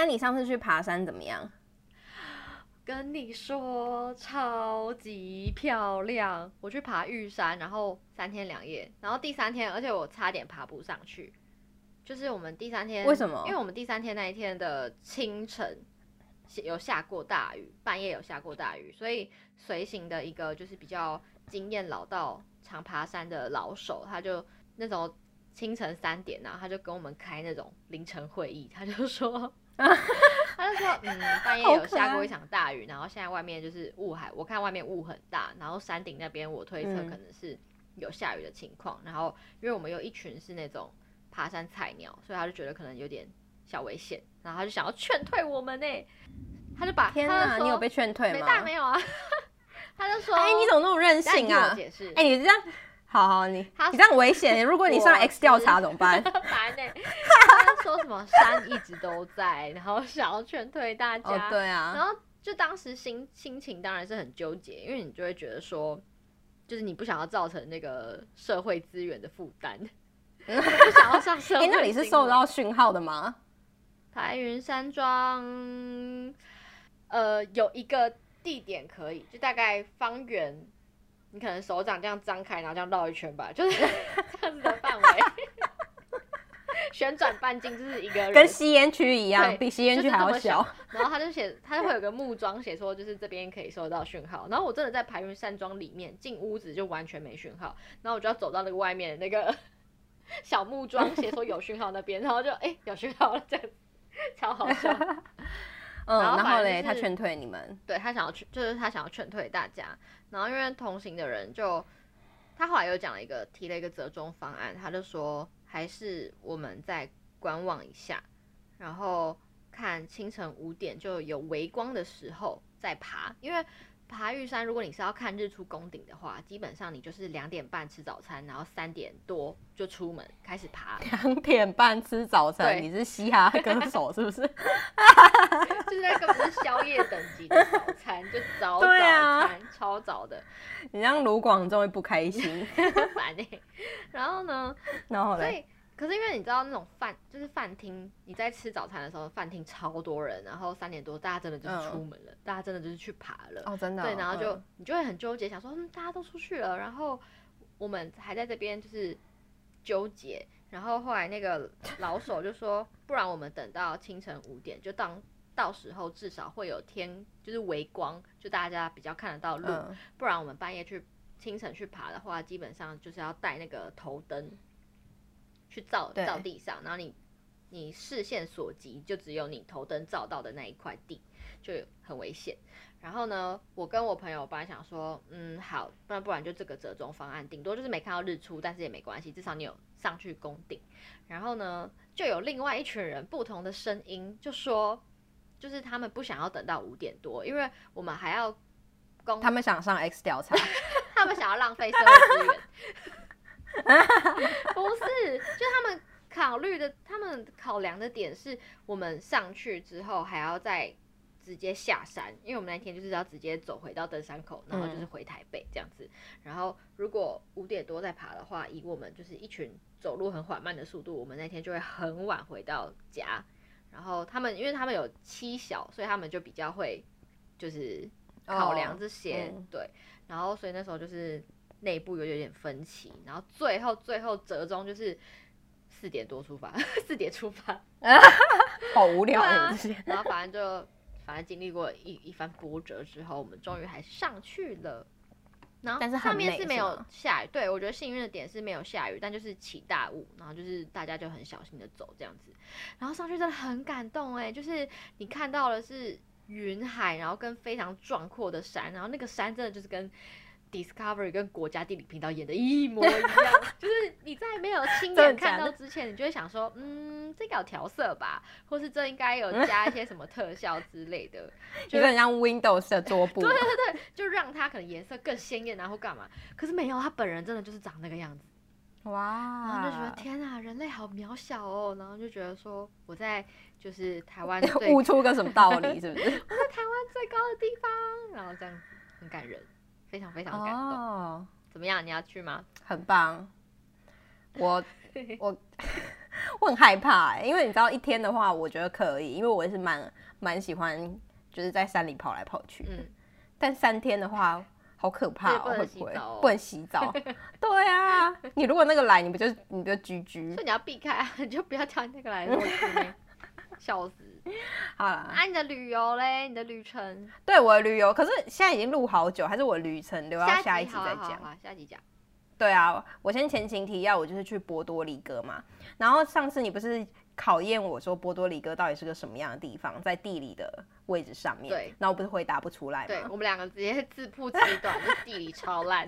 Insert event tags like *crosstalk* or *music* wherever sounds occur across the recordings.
那你上次去爬山怎么样？跟你说，超级漂亮！我去爬玉山，然后三天两夜，然后第三天，而且我差点爬不上去。就是我们第三天，为什么？因为我们第三天那一天的清晨有下过大雨，半夜有下过大雨，所以随行的一个就是比较经验老道、常爬山的老手，他就那种清晨三点啊，他就跟我们开那种凌晨会议，他就说。*laughs* 他就说，嗯，半夜有下过一场大雨，然后现在外面就是雾海，我看外面雾很大，然后山顶那边我推测可能是有下雨的情况，嗯、然后因为我们有一群是那种爬山菜鸟，所以他就觉得可能有点小危险，然后他就想要劝退我们呢，他就把，天哪，你有被劝退吗？没大没有啊，*laughs* 他就说，哎，你怎么那么任性啊？解释，哎，你这样。好好，你你这样危险，*laughs* 如果你上 X 调查怎么办？*laughs* 烦呢。他说什么山一直都在，然后想要劝退大家。哦，对啊。然后就当时心心情当然是很纠结，因为你就会觉得说，就是你不想要造成那个社会资源的负担，*laughs* 不想要上社会。哎，那你是受到讯号的吗？白云山庄，呃，有一个地点可以，就大概方圆。你可能手掌这样张开，然后这样绕一圈吧，就是 *laughs* 这样子的范围，旋转半径就是一个人，跟吸烟区一样，比吸烟区还要小。然后他就写，他就会有个木桩写说，就是这边可以收到讯号。然后我真的在排云山庄里面进屋子就完全没讯号，然后我就要走到那个外面那个 *laughs* 小木桩写说有讯号那边，然后就哎、欸、有讯号了，这样超好笑。*laughs* 嗯，然后嘞，他劝退你们，对，他想要劝，就是他想要劝退大家。然后因为同行的人就，他后来又讲了一个，提了一个折中方案，他就说还是我们再观望一下，然后看清晨五点就有微光的时候再爬，因为。爬玉山，如果你是要看日出攻顶的话，基本上你就是两点半吃早餐，然后三点多就出门开始爬。两点半吃早餐，你是嘻哈歌手是不是？*laughs* 就是那个不是宵夜等级的早餐，就早早餐，啊、超早的。你让卢广仲会不开心，*laughs* 烦呢、欸。然后呢？然后嘞？可是因为你知道那种饭就是饭厅，你在吃早餐的时候，饭厅超多人，然后三点多大家真的就是出门了，嗯、大家真的就是去爬了。哦，真的、哦。对，然后就、嗯、你就会很纠结，想说嗯，大家都出去了，然后我们还在这边就是纠结。然后后来那个老手就说，不然我们等到清晨五点，就当到时候至少会有天就是微光，就大家比较看得到路。嗯、不然我们半夜去清晨去爬的话，基本上就是要带那个头灯。去照照地上，然后你你视线所及就只有你头灯照到的那一块地，就很危险。然后呢，我跟我朋友本来想说，嗯，好，不然不然就这个折中方案，顶多就是没看到日出，但是也没关系，至少你有上去攻顶。然后呢，就有另外一群人不同的声音，就说，就是他们不想要等到五点多，因为我们还要攻，他们想上 X 调查，*laughs* 他们想要浪费社会资源。*laughs* 不是，就他们考虑的，他们考量的点是我们上去之后还要再直接下山，因为我们那天就是要直接走回到登山口，然后就是回台北这样子。然后如果五点多再爬的话，以我们就是一群走路很缓慢的速度，我们那天就会很晚回到家。然后他们因为他们有妻小，所以他们就比较会就是考量这些，哦嗯、对。然后所以那时候就是。内部有有点分歧，然后最后最后折中就是四点多出发，*laughs* 四点出发 *laughs* *laughs* 好无聊啊！然后反正就反正经历过一一番波折之后，我们终于还上去了。然后上面是没有下雨，对，我觉得幸运的点是没有下雨，但就是起大雾，然后就是大家就很小心的走这样子。然后上去真的很感动哎，就是你看到的是云海，然后跟非常壮阔的山，然后那个山真的就是跟。Discovery 跟国家地理频道演的一模一样，*laughs* 就是你在没有亲眼看到之前，你就会想说，嗯，这个有调色吧，或是这应该有加一些什么特效之类的，*laughs* 就很像 Windows 的桌布，*laughs* 对对对，就让它可能颜色更鲜艳，然后干嘛？可是没有，他本人真的就是长那个样子，哇！然后就觉得天啊，人类好渺小哦，然后就觉得说我在就是台湾悟出个什么道理，是不是？我在台湾最高的地方，然后这样很感人。非常非常感动，oh, 怎么样？你要去吗？很棒。我 *laughs* 我我很害怕因为你知道一天的话，我觉得可以，因为我也是蛮蛮喜欢就是在山里跑来跑去。嗯，但三天的话。好可怕哦！会不会不能洗澡？*laughs* 对啊，你如果那个来，你不就你不就居居所以你要避开啊，你就不要叫那个来。*laughs* 笑死！好了，啊，你的旅游嘞？你的旅程？对，我的旅游，可是现在已经录好久，还是我的旅程留到下一集再讲。下集讲。对啊，我先前情提要，我就是去波多黎各嘛。然后上次你不是考验我说波多黎各到底是个什么样的地方，在地理的位置上面。对。然后我不是回答不出来吗？对，我们两个直接自曝其短，就地理超烂。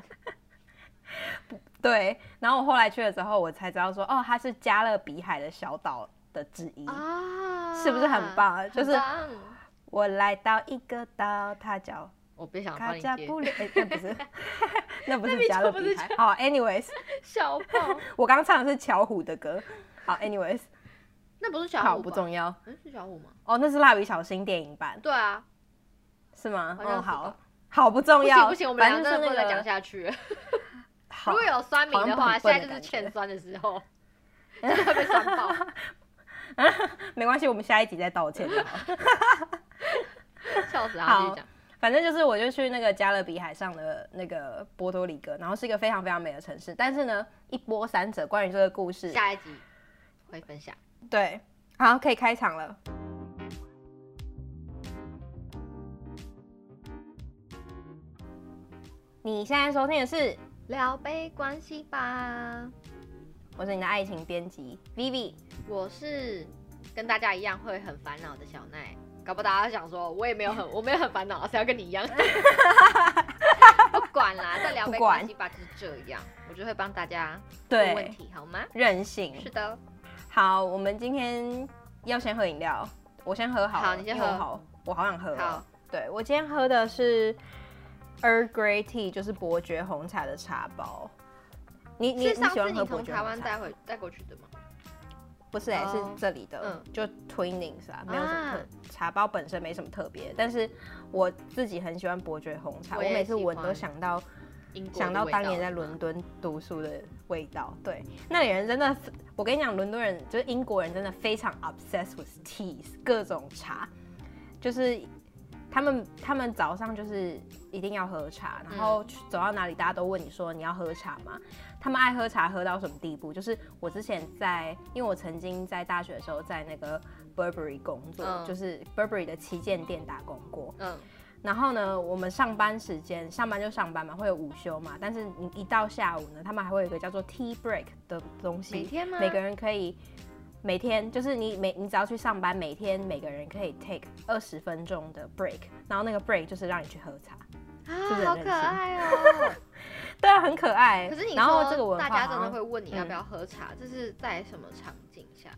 *laughs* 对。然后我后来去了之后，我才知道说，哦，它是加勒比海的小岛的之一啊，是不是很棒？就是我来到一个岛，它叫。我别想帮你接，哎，那不是，*laughs* 那不是加勒比海。好，anyways，小 *laughs* 胖，*laughs* 我刚刚唱的是巧虎的歌。好，anyways，那不是小虎，好不重要。嗯，是小虎吗？哦，那是蜡笔小新电影版。对啊，是吗？嗯，好，好不重要。不行不行，我们两个真的不能再讲下去。如果有酸民的话，现在就是欠酸的时候，真的会被酸爆。*laughs* 没关系，我们下一集再道歉就好。*laughs* 笑死啊！继续讲。反正就是，我就去那个加勒比海上的那个波多黎各，然后是一个非常非常美的城市。但是呢，一波三折，关于这个故事，下一集会分享。对，好，可以开场了。你现在收听的是《聊杯关系吧》，我是你的爱情编辑 Vivi，我是跟大家一样会很烦恼的小奈。搞不好大家想说，我也没有很，*laughs* 我没有很烦恼，谁要跟你一样？*laughs* 不管啦，再聊没关系吧，就是这样，我就会帮大家问问题，好吗？任性。是的。好，我们今天要先喝饮料，我先喝好。好，你先喝。好，我好想喝。好。对，我今天喝的是 Earl Grey Tea，就是伯爵红茶的茶包。你你你喜欢喝伯爵红茶？台湾带回带过去的吗？不是哎、欸，是这里的，嗯、就 Twinings 啊，没有什么特、啊、茶包本身没什么特别，但是我自己很喜欢伯爵红茶，我，我每次闻都想到想到当年在伦敦读书的味道。对，那里人真的，我跟你讲，伦敦人就是英国人，真的非常 obsessed with teas，各种茶，就是他们他们早上就是一定要喝茶，然后走到哪里大家都问你说你要喝茶吗？他们爱喝茶喝到什么地步？就是我之前在，因为我曾经在大学的时候在那个 Burberry 工作，嗯、就是 Burberry 的旗舰店打工过。嗯，然后呢，我们上班时间上班就上班嘛，会有午休嘛，但是你一到下午呢，他们还会有一个叫做 Tea Break 的东西。每天吗？每个人可以每天，就是你每你只要去上班，每天每个人可以 take 二十分钟的 break，然后那个 break 就是让你去喝茶。啊，好可爱哦。*laughs* 对啊，很可爱。可是你说大家真的会问你要不要喝茶，这是在什么场景下？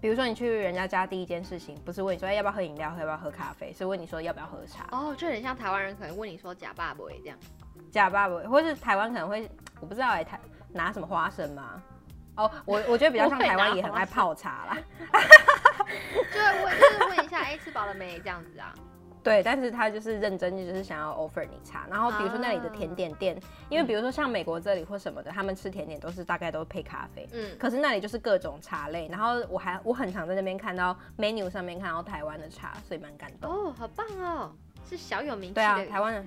比如说你去人家家第一件事情，不是问你说要不要喝饮料，要不要喝咖啡，是问你说要不要喝茶。哦，就很像台湾人可能问你说假爸爸这样，假爸爸，或是台湾可能会，*tsk* 我不知道哎，台拿什么花生吗？哦，我我觉得比较像台湾也很爱泡茶啦，*laughs* 就是问就是问一下，哎，吃饱了没这样子啊。对，但是他就是认真，就是想要 offer 你茶。然后比如说那里的甜点店，啊、因为比如说像美国这里或什么的，他们吃甜点都是大概都配咖啡。嗯。可是那里就是各种茶类。然后我还我很常在那边看到 menu 上面看到台湾的茶，所以蛮感动。哦，好棒哦！是小有名气的。对啊，台湾的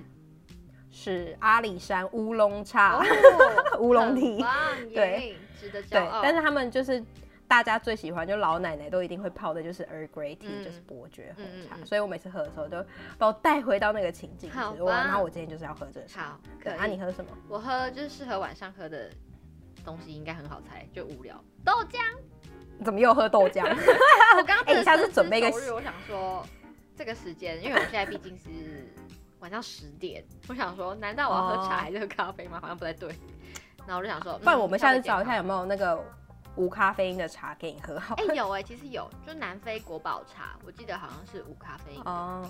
是阿里山乌龙茶，哦、*laughs* 乌龙提。*laughs* 对，值得骄对，但是他们就是。大家最喜欢就老奶奶都一定会泡的就是 Earl Grey Tea，嗯、就是伯爵红茶。所以我每次喝的时候都把我带回到那个情境。好吧，然后我今天就是要喝这个。好，可啊，你喝什么？我喝就是适合晚上喝的东西，应该很好猜，就无聊。豆浆？怎么又喝豆浆？*laughs* 我刚刚哎，你下次准备一个。我想说这个时间，因为我现在毕竟是晚上十点，我想说，难道我要喝茶还是喝咖啡吗？哦、好像不太对。然后我就想说，不然我们下次找一下有没有那个。无咖啡因的茶给你喝好？哎、欸，有哎、欸，其实有，就南非国宝茶，我记得好像是无咖啡因哦。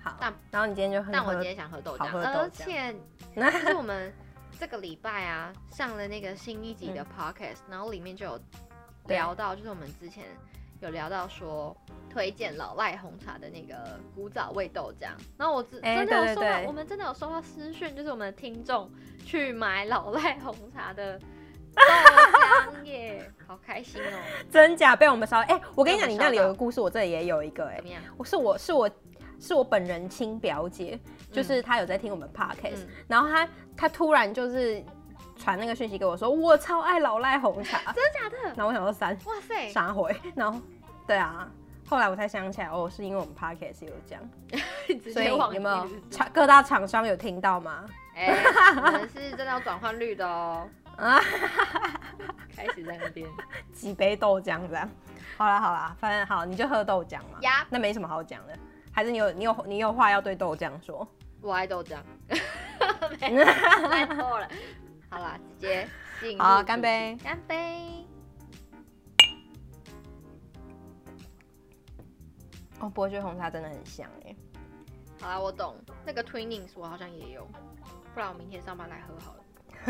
好，但然后你今天就喝，但我今天想喝豆浆，*laughs* 豆浆而且就是我们这个礼拜啊上了那个新一集的 podcast，、嗯、然后里面就有聊到，就是我们之前有聊到说推荐老赖红茶的那个古早味豆浆，然后我真真的有收到，欸、对对对，我们真的有收到私讯，就是我们的听众去买老赖红茶的豆浆。耶，*laughs* 好开心哦！真假被我们烧？哎、欸，我跟你讲，你那里有个故事，我这里也有一个哎、欸。怎么样？我是我是我是我本人亲表姐，就是她有在听我们 podcast，、嗯、然后她她突然就是传那个讯息给我说，我超爱老赖红茶，*laughs* 真的假的？然后我想说三，哇塞，啥回，*laughs* 然后对啊。后来我才想起来，哦，是因为我们 podcast 有讲，*laughs* 所以有没有厂各大厂商有听到吗？哎、欸，可能是真的要转换率的哦。啊，开始在那边几杯豆浆这样。好啦好啦，反正好，你就喝豆浆嘛。呀，那没什么好讲的，还是你有你有你有话要对豆浆说？我爱豆浆。太错了。好啦，直接进。好，干杯。干杯。哦，伯爵红茶真的很香哎。好啦，我懂。那个 Twinings 我好像也有，不然我明天上班来喝好了。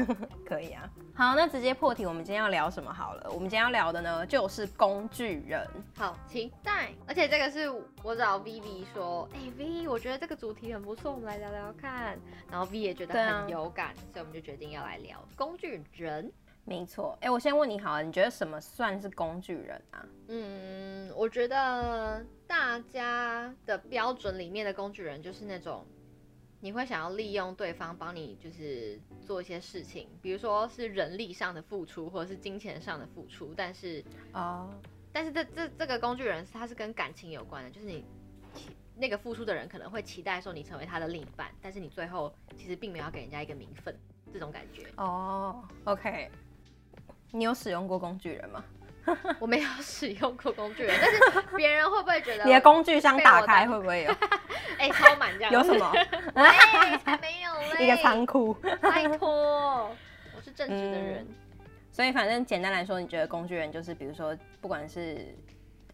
*laughs* 可以啊。好，那直接破题，我们今天要聊什么好了？我们今天要聊的呢，就是工具人。好，期待。而且这个是我找 Vivi 说，哎、欸、V，我觉得这个主题很不错，我们来聊聊看。然后 V 也觉得很有感，啊、所以我们就决定要来聊工具人。没错，哎、欸，我先问你好了，你觉得什么算是工具人啊？嗯，我觉得大家的标准里面的工具人就是那种，你会想要利用对方帮你，就是做一些事情，比如说是人力上的付出，或者是金钱上的付出，但是哦，但是这这这个工具人他是跟感情有关的，就是你那个付出的人可能会期待说你成为他的另一半，但是你最后其实并没有给人家一个名分，这种感觉。哦，OK。你有使用过工具人吗？*laughs* 我没有使用过工具人，但是别人会不会觉得你的工具箱打开会不会有？哎、欸，超满这样。有什么？*laughs* 哎，才没有 *laughs* 嘞。一个仓库。*laughs* 拜托，我是正直的人、嗯。所以反正简单来说，你觉得工具人就是，比如说，不管是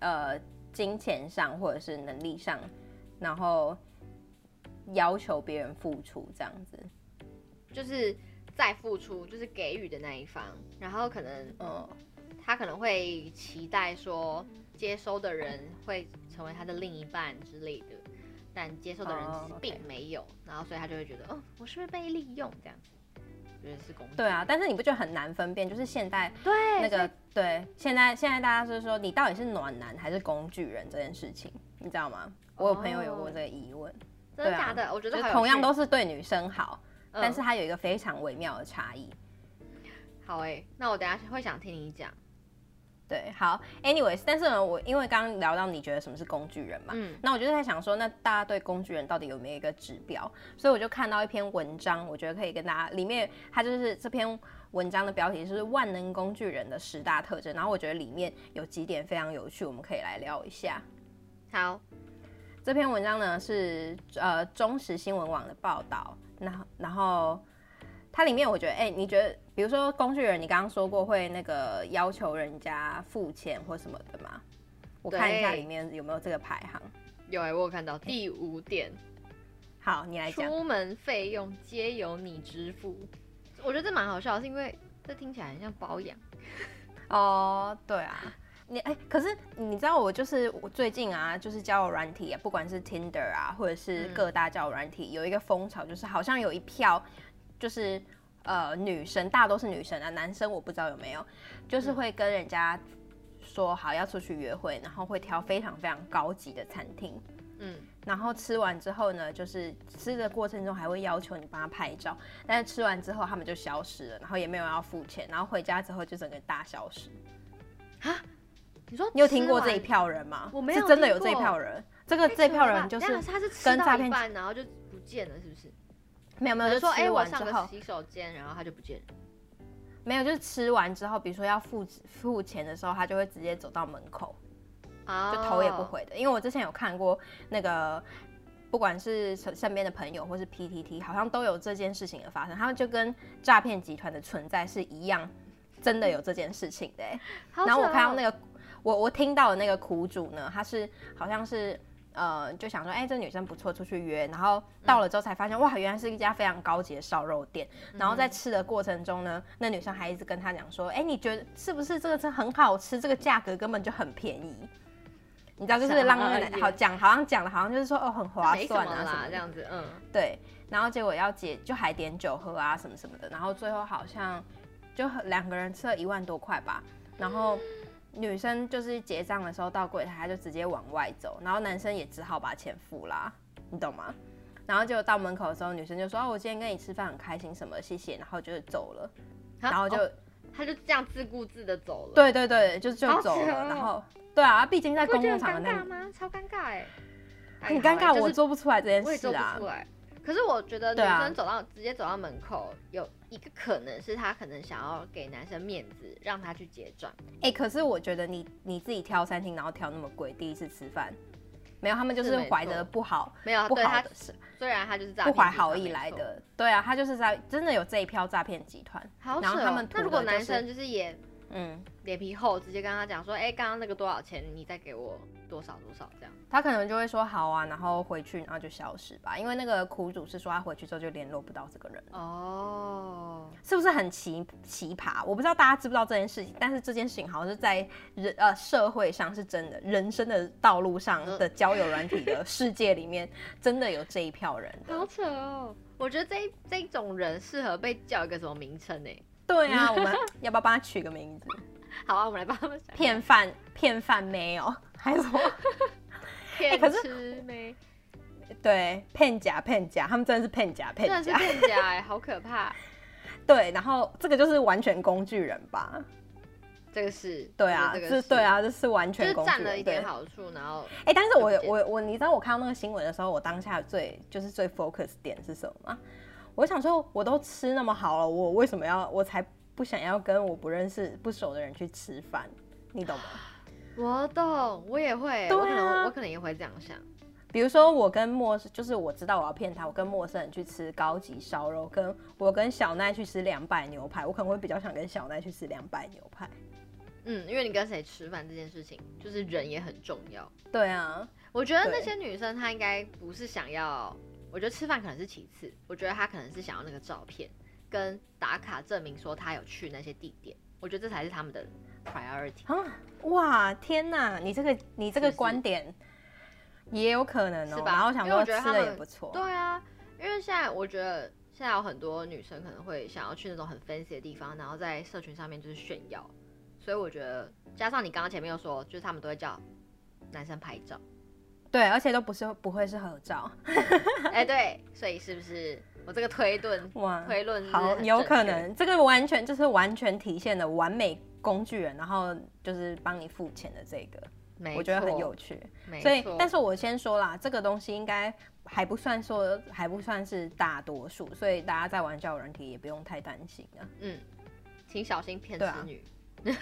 呃金钱上或者是能力上，然后要求别人付出这样子，就是。再付出就是给予的那一方，然后可能，嗯，他可能会期待说接收的人会成为他的另一半之类的，但接受的人其实并没有，然后所以他就会觉得，哦，我是不是被利用这样子？觉得是工具。对啊，但是你不觉得很难分辨？就是现代对那个对，现在现在大家是说你到底是暖男还是工具人这件事情，你知道吗？我有朋友有过这个疑问，真的假的？我觉得同样都是对女生好。但是它有一个非常微妙的差异。好诶、欸，那我等下会想听你讲。对，好，anyways，但是呢，我因为刚刚聊到你觉得什么是工具人嘛，嗯，那我就在想说，那大家对工具人到底有没有一个指标？所以我就看到一篇文章，我觉得可以跟大家，里面它就是这篇文章的标题就是万能工具人的十大特征，然后我觉得里面有几点非常有趣，我们可以来聊一下。好，这篇文章呢是呃中时新闻网的报道。然后，然后它里面我觉得，哎、欸，你觉得，比如说工具人，你刚刚说过会那个要求人家付钱或什么的吗？我看一下里面有没有这个排行。有哎、欸，我有看到第五点。好，你来讲。出门费用皆由你支付。我觉得这蛮好笑，是因为这听起来很像保养。*laughs* 哦，对啊。你哎、欸，可是你知道我就是我最近啊，就是交友软体啊，不管是 Tinder 啊，或者是各大交友软体，有一个风潮，就是好像有一票，就是呃女生，大多是女生啊，男生我不知道有没有，就是会跟人家说好要出去约会，然后会挑非常非常高级的餐厅，嗯，然后吃完之后呢，就是吃的过程中还会要求你帮他拍照，但是吃完之后他们就消失了，然后也没有要付钱，然后回家之后就整个大消失，啊？你说你有听过这一票人吗？我没有，是真的有这一票人。这个这票人就是跟诈骗，然后就不见了，是不是？没有没有，就说哎，我上个洗手间，然后他就不见了。没有，就是吃完之后，比如说要付付钱的时候，他就会直接走到门口，就头也不回的。因为我之前有看过那个，不管是身身边的朋友或是 PTT，好像都有这件事情的发生。他们就跟诈骗集团的存在是一样，真的有这件事情的。然后我看到那个。我我听到的那个苦主呢，他是好像是呃就想说，哎、欸，这女生不错，出去约，然后到了之后才发现，嗯、哇，原来是一家非常高级的烧肉店。然后在吃的过程中呢，那女生还一直跟他讲说，哎、欸，你觉得是不是这个是很好吃？这个价格根本就很便宜。你知道，就是让那个好讲，好像讲的好像就是说哦很划算啊什么这样子，嗯，对。然后结果要解就还点酒喝啊什么什么的，然后最后好像。就两个人吃了一万多块吧。然后女生就是结账的时候到柜台，她就直接往外走，然后男生也只好把钱付啦，你懂吗？然后就到门口的时候，女生就说：“哦，我今天跟你吃饭很开心，什么谢谢。”然后就走了，然后就。哦他就这样自顾自的走了。对对对，就就走了。然后，对啊，毕竟在公共场合，尴尬吗？超尴尬哎，很尴尬，我做不出来这件事啊。可是我觉得女生走到直接走到门口，有一个可能是她可能想要给男生面子，让他去结账。哎，可是我觉得你你自己挑餐厅，然后挑那么贵，第一次吃饭。没有，他们就是怀着不好，没有不好的事。虽然他就是不怀好意来的，对啊，他就是在真的有这一票诈骗集团。好扯哦。然后他们，那如果男生就是也，嗯，脸皮厚，直接跟他讲说，哎，刚刚那个多少钱？你再给我。多少多少这样，他可能就会说好啊，然后回去，然后就消失吧。因为那个苦主是说他回去之后就联络不到这个人哦，是不是很奇奇葩？我不知道大家知不知道这件事情，但是这件事情好像是在人呃社会上是真的，人生的道路上的交友软体的世界里面 *laughs* 真的有这一票人。好扯哦，我觉得这这种人适合被叫一个什么名称呢？对啊，*laughs* 我们要不要帮他取个名字？好啊，我们来帮他们想。骗饭骗饭没有。*laughs* 还说 *laughs* 骗吃没？对，骗假骗假，他们真的是骗假骗假，真的是骗假哎，好可怕。对，然后这个就是完全工具人吧？这个是对啊，这是对啊，这是完全工具人，占了一点好处，然后哎，但是我我我，你知道我看到那个新闻的时候，我当下最就是最 focus 点是什么吗？我想说，我都吃那么好了，我为什么要我才不想要跟我不认识不熟的人去吃饭？你懂吗？我懂，我也会，我可能我可能也会这样想。比如说，我跟陌生，就是我知道我要骗他，我跟陌生人去吃高级烧肉，跟我跟小奈去吃两百牛排，我可能会比较想跟小奈去吃两百牛排。嗯，因为你跟谁吃饭这件事情，就是人也很重要。对啊，我觉得那些女生她应该不是想要，我觉得吃饭可能是其次，我觉得他可能是想要那个照片跟打卡证明说他有去那些地点，我觉得这才是他们的。priority 啊！哇，天哪！你这个你这个观点也有可能哦、喔，是吧？然后想说吃的也不错。对啊，因为现在我觉得现在有很多女生可能会想要去那种很 fancy 的地方，然后在社群上面就是炫耀。所以我觉得加上你刚刚前面又说，就是他们都会叫男生拍照，对，而且都不是不会是合照。*laughs* 哎、欸，对，所以是不是我这个推论 *laughs* 哇推论好有可能？这个完全就是完全体现了完美。工具人，然后就是帮你付钱的这个，我觉得很有趣。所以，但是我先说啦，这个东西应该还不算说还不算是大多数，所以大家在玩交友软体也不用太担心啊。嗯，请小心骗子女。*laughs*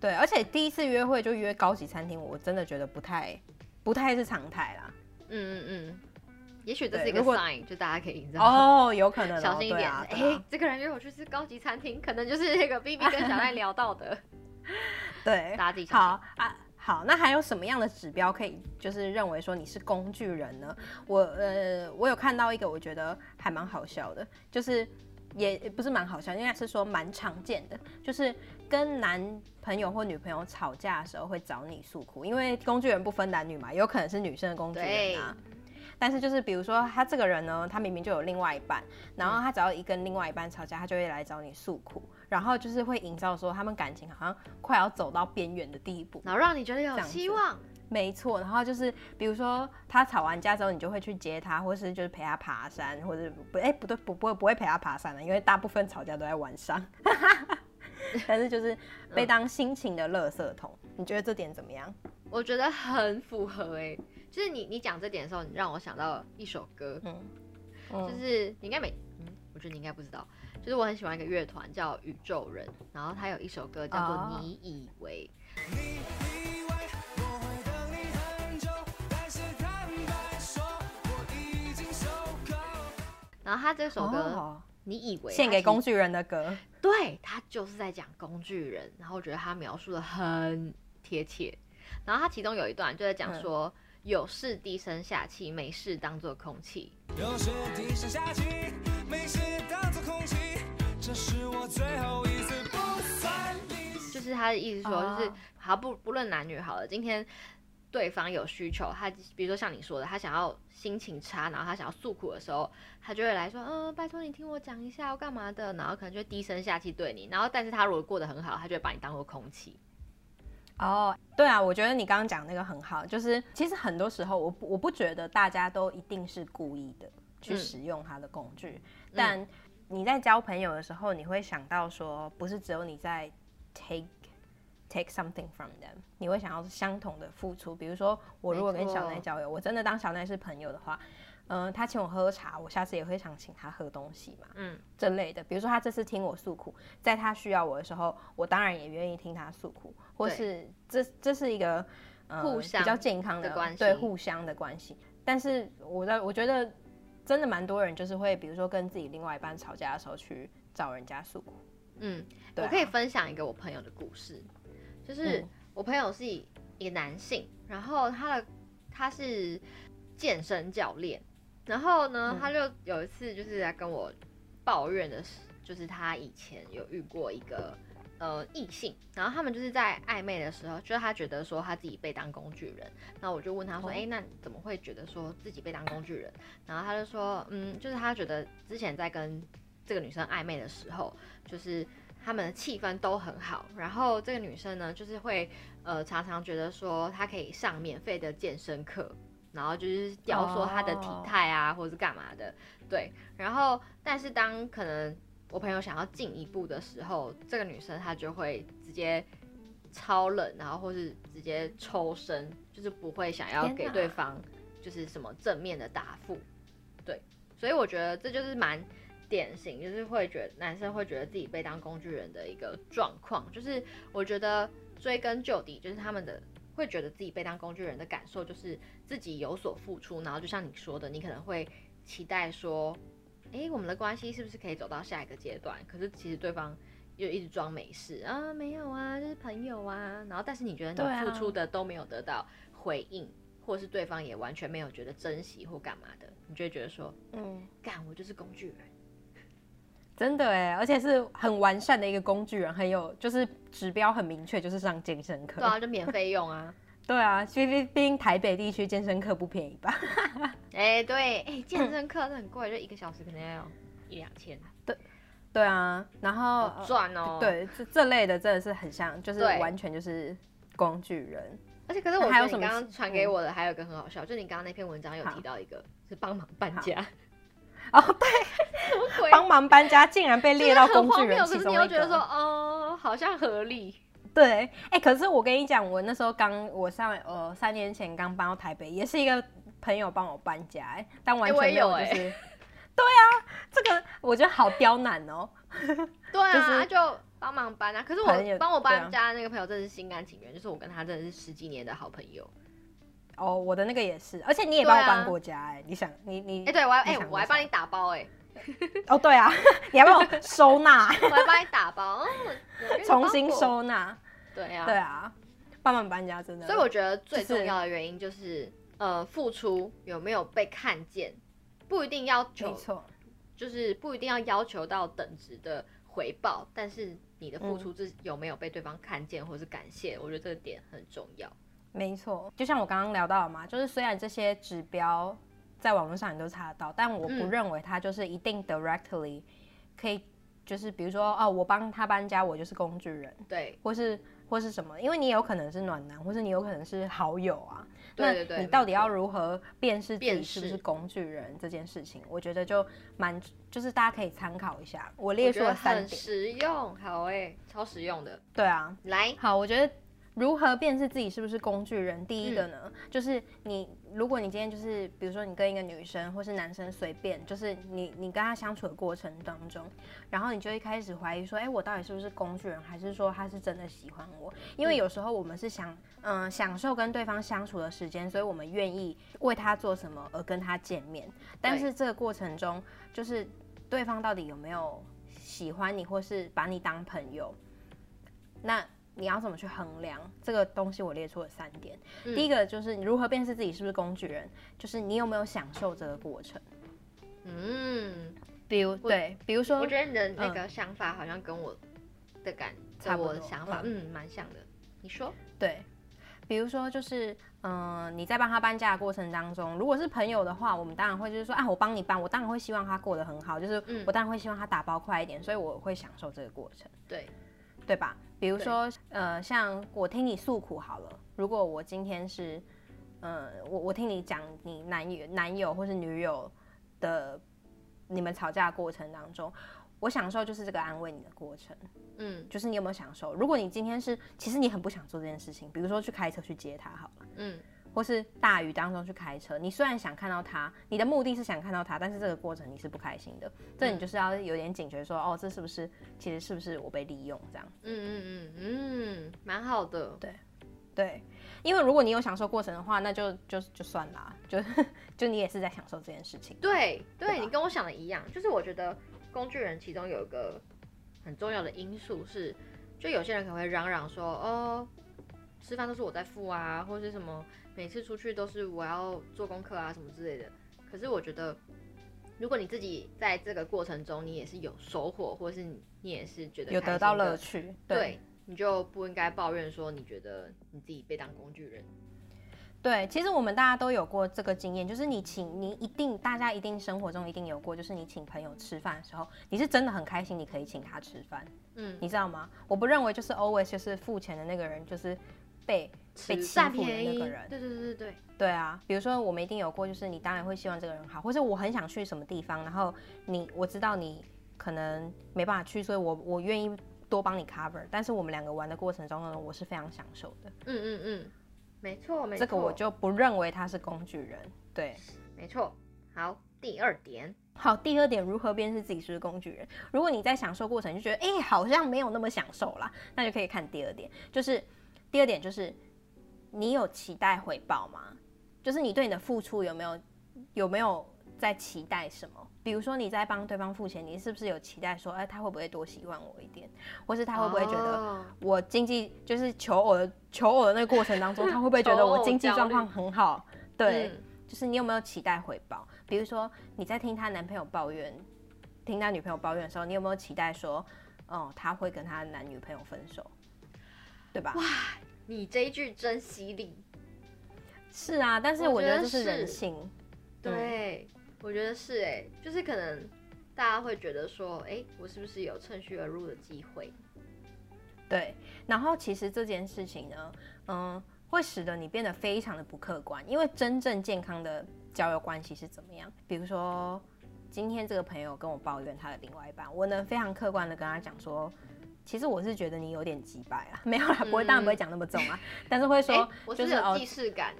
对，而且第一次约会就约高级餐厅，我真的觉得不太不太是常态啦。嗯嗯嗯。也许这是一个 sign，就大家可以知道哦，有可能小心一点。哎，这个人约我去吃高级餐厅，可能就是那个 B B 跟小赖聊到的。*laughs* 对，大家自己好啊。好，那还有什么样的指标可以就是认为说你是工具人呢？我呃，我有看到一个，我觉得还蛮好笑的，就是也不是蛮好笑，应该是说蛮常见的，就是跟男朋友或女朋友吵架的时候会找你诉苦，因为工具人不分男女嘛，有可能是女生的工具人啊。但是就是比如说他这个人呢，他明明就有另外一半，然后他只要一跟另外一半吵架，他就会来找你诉苦，然后就是会营造说他们感情好像快要走到边缘的地步，然后让你觉得有希望。没错，然后就是比如说他吵完架之后，你就会去接他，或是就是陪他爬山，或者不哎不对不不会不会陪他爬山了，因为大部分吵架都在晚上。*laughs* 但是就是被当心情的垃圾桶，嗯、你觉得这点怎么样？我觉得很符合哎、欸。就是你，你讲这点的时候，你让我想到一首歌，嗯，就是你应该没，嗯，我觉得你应该不知道，就是我很喜欢一个乐团叫宇宙人，然后他有一首歌叫做《你以为》，然后他这首歌，哦、你以为献给工具人的歌，对，他就是在讲工具人，然后我觉得他描述的很贴切，然后他其中有一段就在讲说。嗯有事低声下气，没事当做空气。有事低声下气，没事当做空气。这是我最后一次不算你。就是他的意思说，就是好不不论男女好了，今天对方有需求，他比如说像你说的，他想要心情差，然后他想要诉苦的时候，他就会来说，嗯，拜托你听我讲一下，要干嘛的，然后可能就会低声下气对你，然后但是他如果过得很好，他就会把你当做空气。哦，对啊，我觉得你刚刚讲那个很好，就是其实很多时候我我不觉得大家都一定是故意的去使用他的工具，嗯、但你在交朋友的时候，你会想到说，不是只有你在 take take something from them，你会想要相同的付出。比如说，我如果跟小奈交友，我真的当小奈是朋友的话。嗯、呃，他请我喝茶，我下次也会想请他喝东西嘛，嗯，这类的。比如说他这次听我诉苦，在他需要我的时候，我当然也愿意听他诉苦，或是这这是一个呃互相比较健康的关系，对，互相的关系。但是我在我觉得真的蛮多人就是会，比如说跟自己另外一半吵架的时候去找人家诉苦。嗯，我可以分享一个我朋友的故事，就是我朋友是一个男性，然后他的他是健身教练。然后呢，他就有一次就是来跟我抱怨的是，就是他以前有遇过一个呃异性，然后他们就是在暧昧的时候，就是他觉得说他自己被当工具人。然后我就问他说：“哎，那你怎么会觉得说自己被当工具人？”然后他就说：“嗯，就是他觉得之前在跟这个女生暧昧的时候，就是他们的气氛都很好，然后这个女生呢，就是会呃常常觉得说她可以上免费的健身课。”然后就是雕塑她的体态啊，oh. 或者是干嘛的，对。然后，但是当可能我朋友想要进一步的时候，这个女生她就会直接超冷，然后或是直接抽身，就是不会想要给对方就是什么正面的答复，对。所以我觉得这就是蛮典型，就是会觉得男生会觉得自己被当工具人的一个状况。就是我觉得追根究底，就是他们的。会觉得自己被当工具人的感受，就是自己有所付出，然后就像你说的，你可能会期待说，诶，我们的关系是不是可以走到下一个阶段？可是其实对方又一直装没事啊，没有啊，就是朋友啊。然后但是你觉得你付出的都没有得到回应，啊、或是对方也完全没有觉得珍惜或干嘛的，你就会觉得说，嗯，干我就是工具人。真的哎，而且是很完善的一个工具人，很有就是指标很明确，就是上健身课。对啊，就免费用啊。*laughs* 对啊，其实毕竟台北地区健身课不便宜吧？*laughs* 哎、欸，对，哎、欸，健身课是很贵，就一个小时可能要一两千。对，对啊，然后赚哦。对，这这类的真的是很像，就是完全就是工具人。而且可是我还有什么？刚刚传给我的还有一个很好笑，嗯、就你刚刚那篇文章有提到一个是帮忙搬家。*laughs* 哦，对，帮忙搬家竟然被列到工具人其中一个，可是你又觉得说，哦，好像合理。对，哎、欸，可是我跟你讲，我那时候刚，我上呃三年前刚搬到台北，也是一个朋友帮我搬家，哎，但完全没有就是，对啊，这个我觉得好刁难哦。*laughs* 对啊，就是、就帮忙搬啊，可是我帮我搬家的那个朋友真的是心甘情愿，就是我跟他真的是十几年的好朋友。哦，我的那个也是，而且你也帮我搬过家哎、你想你你哎、欸，对我哎、欸，我还帮你打包哎、欸，哦对啊，*laughs* 你还帮我收纳，*laughs* 我还帮你打包，重新收纳，对啊，对啊，帮忙搬家真的，所以我觉得最重要的原因就是，就是、呃，付出有没有被看见，不一定要求，没错，就是不一定要要求到等值的回报，但是你的付出是有没有被对方看见或是感谢、嗯，我觉得这个点很重要。没错，就像我刚刚聊到的嘛，就是虽然这些指标在网络上你都查得到，但我不认为它就是一定 directly 可以，就是比如说哦，我帮他搬家，我就是工具人，对，或是或是什么，因为你有可能是暖男，或是你有可能是好友啊，对对对，那你到底要如何辨识自己是不是工具人这件事情，我觉得就蛮，就是大家可以参考一下，我列出了三点，很实用，好哎、欸，超实用的，对啊，来，好，我觉得。如何辨识自己是不是工具人？第一个呢，嗯、就是你，如果你今天就是，比如说你跟一个女生或是男生随便，就是你你跟他相处的过程当中，然后你就一开始怀疑说，哎、欸，我到底是不是工具人，还是说他是真的喜欢我？因为有时候我们是想，嗯、呃，享受跟对方相处的时间，所以我们愿意为他做什么而跟他见面。但是这个过程中，就是对方到底有没有喜欢你，或是把你当朋友？那。你要怎么去衡量这个东西？我列出了三点。嗯、第一个就是你如何辨识自己是不是工具人，就是你有没有享受这个过程。嗯，比如对，比如说，我觉得你的那个想法好像跟我的感，差、嗯、不多，我的想法，嗯，蛮像的。你说？对，比如说就是嗯、呃，你在帮他搬家的过程当中，如果是朋友的话，我们当然会就是说，啊，我帮你搬，我当然会希望他过得很好，就是我当然会希望他打包快一点，所以我会享受这个过程，对，对吧？比如说，呃，像我听你诉苦好了，如果我今天是，呃，我我听你讲你男友男友或是女友的你们吵架过程当中。我享受就是这个安慰你的过程，嗯，就是你有没有享受？如果你今天是，其实你很不想做这件事情，比如说去开车去接他好了，嗯，或是大雨当中去开车，你虽然想看到他，你的目的是想看到他，但是这个过程你是不开心的，这你就是要有点警觉说，哦，这是不是其实是不是我被利用这样？嗯嗯嗯嗯，蛮好的，对对，因为如果你有享受过程的话，那就就就算啦，就 *laughs* 就你也是在享受这件事情，对对，对，你跟我想的一样，就是我觉得。工具人其中有一个很重要的因素是，就有些人可能会嚷嚷说，哦，吃饭都是我在付啊，或者是什么每次出去都是我要做功课啊什么之类的。可是我觉得，如果你自己在这个过程中你也是有收获，或是你也是觉得有得到乐趣，对，对，你就不应该抱怨说你觉得你自己被当工具人。对，其实我们大家都有过这个经验，就是你请你一定，大家一定生活中一定有过，就是你请朋友吃饭的时候，你是真的很开心，你可以请他吃饭，嗯，你知道吗？我不认为就是 always 就是付钱的那个人就是被被欺负的那个人，对对对对对，对啊，比如说我们一定有过，就是你当然会希望这个人好，或者我很想去什么地方，然后你我知道你可能没办法去，所以我我愿意多帮你 cover，但是我们两个玩的过程中呢，我是非常享受的，嗯嗯嗯。没错，没错，这个我就不认为他是工具人。对，没错。好，第二点，好，第二点，如何辨识自己是不是工具人？如果你在享受过程就觉得，哎，好像没有那么享受啦，那就可以看第二点，就是第二点就是你有期待回报吗？就是你对你的付出有没有有没有在期待什么？比如说你在帮对方付钱，你是不是有期待说，哎，他会不会多喜欢我一点，或是他会不会觉得我经济就是求偶的求偶的那个过程当中，他会不会觉得我 *laughs* 经济状况很好？对，就是你有没有期待回报？比如说你在听她男朋友抱怨，听她女朋友抱怨的时候，你有没有期待说，哦，他会跟他男女朋友分手，对吧？哇，你这一句真犀利。是啊，但是我觉得这是人性，对。我觉得是哎、欸，就是可能大家会觉得说，哎、欸，我是不是有趁虚而入的机会？对，然后其实这件事情呢，嗯，会使得你变得非常的不客观，因为真正健康的交友关系是怎么样？比如说，今天这个朋友跟我抱怨他的另外一半，我能非常客观的跟他讲说。其实我是觉得你有点急败啊，没有啦，不会，当然不会讲那么重啊，但是会说，就是有既视感，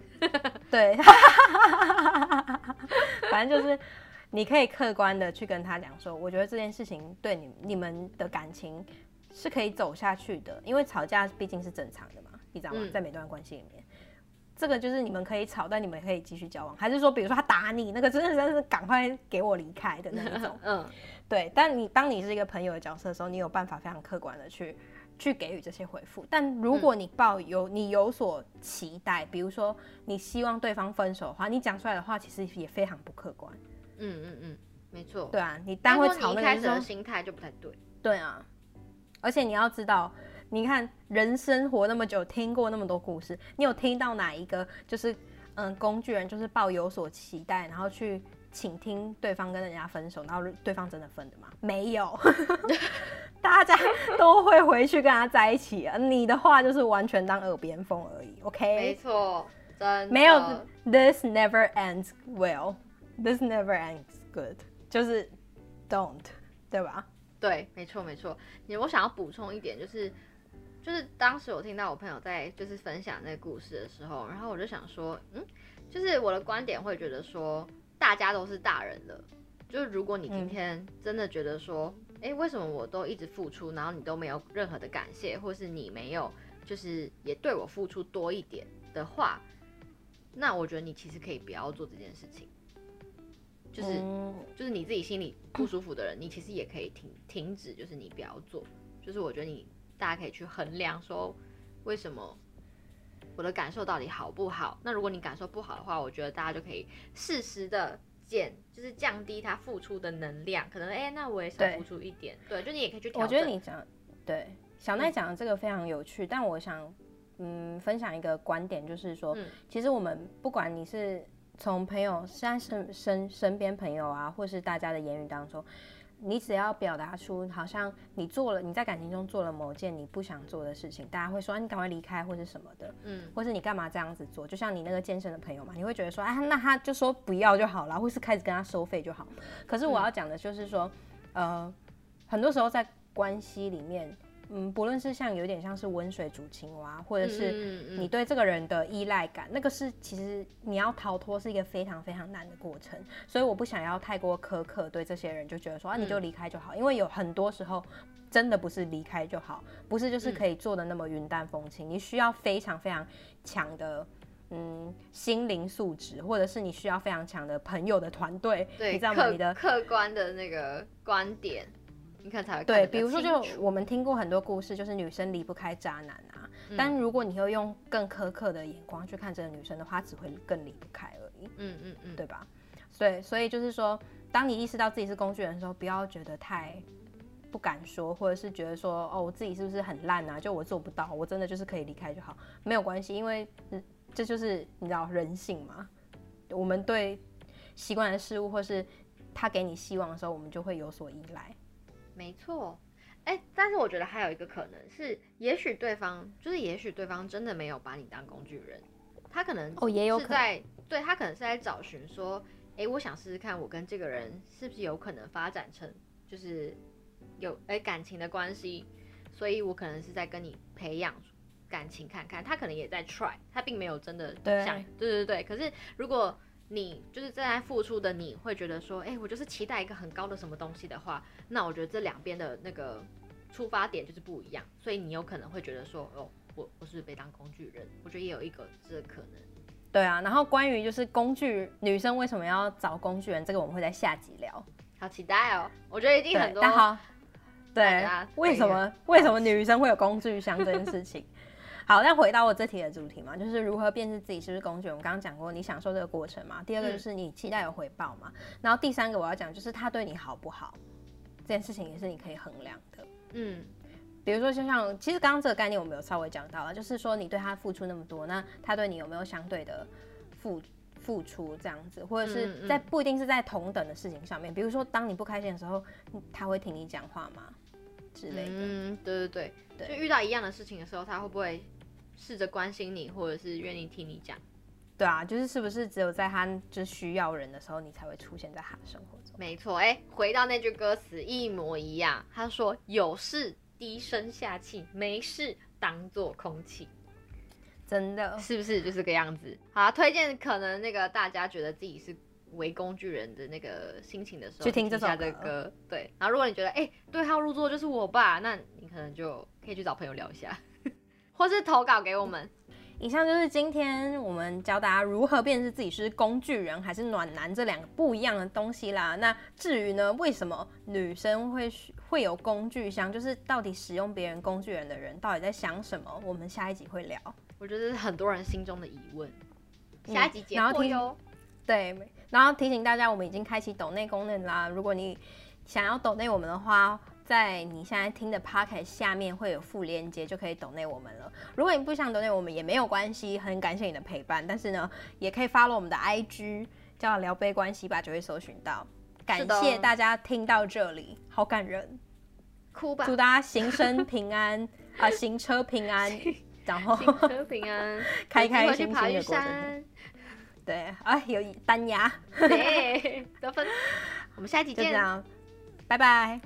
对，*laughs* 反正就是你可以客观的去跟他讲说，我觉得这件事情对你你们的感情是可以走下去的，因为吵架毕竟是正常的嘛，你知道吗？在每段关系里面。这个就是你们可以吵，但你们可以继续交往，还是说，比如说他打你，那个真的真的是赶快给我离开的那一种。*laughs* 嗯，对。但你当你是一个朋友的角色的时候，你有办法非常客观的去去给予这些回复。但如果你抱有你有所期待，比如说你希望对方分手的话，你讲出来的话其实也非常不客观。嗯嗯嗯，没错。对啊，你单会吵那个时候，心态就不太对。对啊，而且你要知道。你看，人生活那么久，听过那么多故事，你有听到哪一个就是，嗯，工具人就是抱有所期待，然后去倾听对方跟人家分手，然后对方真的分的吗？没有，*laughs* *laughs* 大家都会回去跟他在一起啊。你的话就是完全当耳边风而已，OK？没错，真的没有，This never ends well，This never ends good，就是 don't，对吧？对，没错没错。你我想要补充一点就是。就是当时我听到我朋友在就是分享那个故事的时候，然后我就想说，嗯，就是我的观点会觉得说，大家都是大人了。就是如果你今天真的觉得说，哎、嗯，为什么我都一直付出，然后你都没有任何的感谢，或是你没有就是也对我付出多一点的话，那我觉得你其实可以不要做这件事情。就是就是你自己心里不舒服的人，你其实也可以停停止，就是你不要做。就是我觉得你。大家可以去衡量说，为什么我的感受到底好不好？那如果你感受不好的话，我觉得大家就可以适时的减，就是降低他付出的能量。可能哎、欸，那我也想付出一点。对，对，就你也可以去调整。我觉得你讲对小奈讲的这个非常有趣，嗯、但我想嗯分享一个观点，就是说，嗯、其实我们不管你是从朋友、现在身身身边朋友啊，或是大家的言语当中。你只要表达出好像你做了，你在感情中做了某件你不想做的事情，大家会说啊，你赶快离开或者什么的，嗯，或是你干嘛这样子做？就像你那个健身的朋友嘛，你会觉得说啊，那他就说不要就好了，或是开始跟他收费就好。可是我要讲的就是说，嗯、呃，很多时候在关系里面。嗯，不论是像有点像是温水煮青蛙，或者是你对这个人的依赖感，嗯嗯嗯，那个是其实你要逃脱是一个非常非常难的过程。所以我不想要太过苛刻对这些人，就觉得说啊，你就离开就好，嗯、因为有很多时候真的不是离开就好，不是就是可以做的那么云淡风轻，嗯、你需要非常非常强的嗯心灵素质，或者是你需要非常强的朋友的团队，对，你知道吗？客你的客观的那个观点。你看才会看对，比如说，就我们听过很多故事，就是女生离不开渣男啊。嗯、但如果你会用更苛刻的眼光去看这个女生的话，只会更离不开而已。嗯嗯嗯，对吧？所以，所以就是说，当你意识到自己是工具人的时候，不要觉得太不敢说，或者是觉得说，哦，我自己是不是很烂啊？就我做不到，我真的就是可以离开就好，没有关系，因为这就是你知道人性嘛。我们对习惯的事物，或是他给你希望的时候，我们就会有所依赖。没错，哎、欸，但是我觉得还有一个可能是，也许对方就是，也许对方真的没有把你当工具人，他可能哦，也有是在对他可能是在找寻说，哎、欸，我想试试看，我跟这个人是不是有可能发展成就是有哎、欸、感情的关系，所以我可能是在跟你培养感情看看，他可能也在 try，他并没有真的想，对对对对，可是如果。你就是正在付出的，你会觉得说，哎、欸，我就是期待一个很高的什么东西的话，那我觉得这两边的那个出发点就是不一样，所以你有可能会觉得说，哦，我我是被当工具人？我觉得也有一个这个可能。对啊，然后关于就是工具女生为什么要找工具人，这个我们会在下集聊。好期待哦！我觉得一定很多。好，对，为什么为什么女生会有工具箱这件事情？好，那回到我这题的主题嘛，就是如何辨识自己是不是工具人。我们刚刚讲过，你享受这个过程嘛。第二个就是你期待有回报嘛。嗯、然后第三个我要讲就是他对你好不好，这件事情也是你可以衡量的。嗯，比如说就像其实刚刚这个概念我们有稍微讲到了，就是说你对他付出那么多，那他对你有没有相对的付付出这样子，或者是在不一定是在同等的事情上面，比如说当你不开心的时候，他会听你讲话吗之类的？嗯，对对对，对，就遇到一样的事情的时候，他会不会？试着关心你，或者是愿意听你讲，对啊，就是是不是只有在他就需要人的时候，你才会出现在他的生活中？没错，哎、欸，回到那句歌词一模一样，他说有事低声下气，没事当做空气，真的是不是就是这个样子？好、啊，推荐可能那个大家觉得自己是为工具人的那个心情的时候，去听这首歌。对，然后如果你觉得哎、欸，对号入座就是我吧，那你可能就可以去找朋友聊一下。或是投稿给我们。以上就是今天我们教大家如何辨识自己是工具人还是暖男这两个不一样的东西啦。那至于呢，为什么女生会会有工具箱？就是到底使用别人工具人的人到底在想什么？我们下一集会聊。我觉得这是很多人心中的疑问。下一集解惑哟。对，然后提醒大家，我们已经开启抖内功能啦。如果你想要抖内我们的话。在你现在听的 Podcast 下面会有附链接，就可以 donate 我们了。如果你不想 donate 我们也没有关系，很感谢你的陪伴。但是呢，也可以 follow 我们的 IG，叫聊杯关系吧，就会搜寻到。感谢大家听到这里，好感人，哭吧！祝大家行身平安啊，行车平安，然后行车平安，*laughs* 开开心心的过生。对，啊，有单牙，得分。*laughs* 我们下期见，拜拜。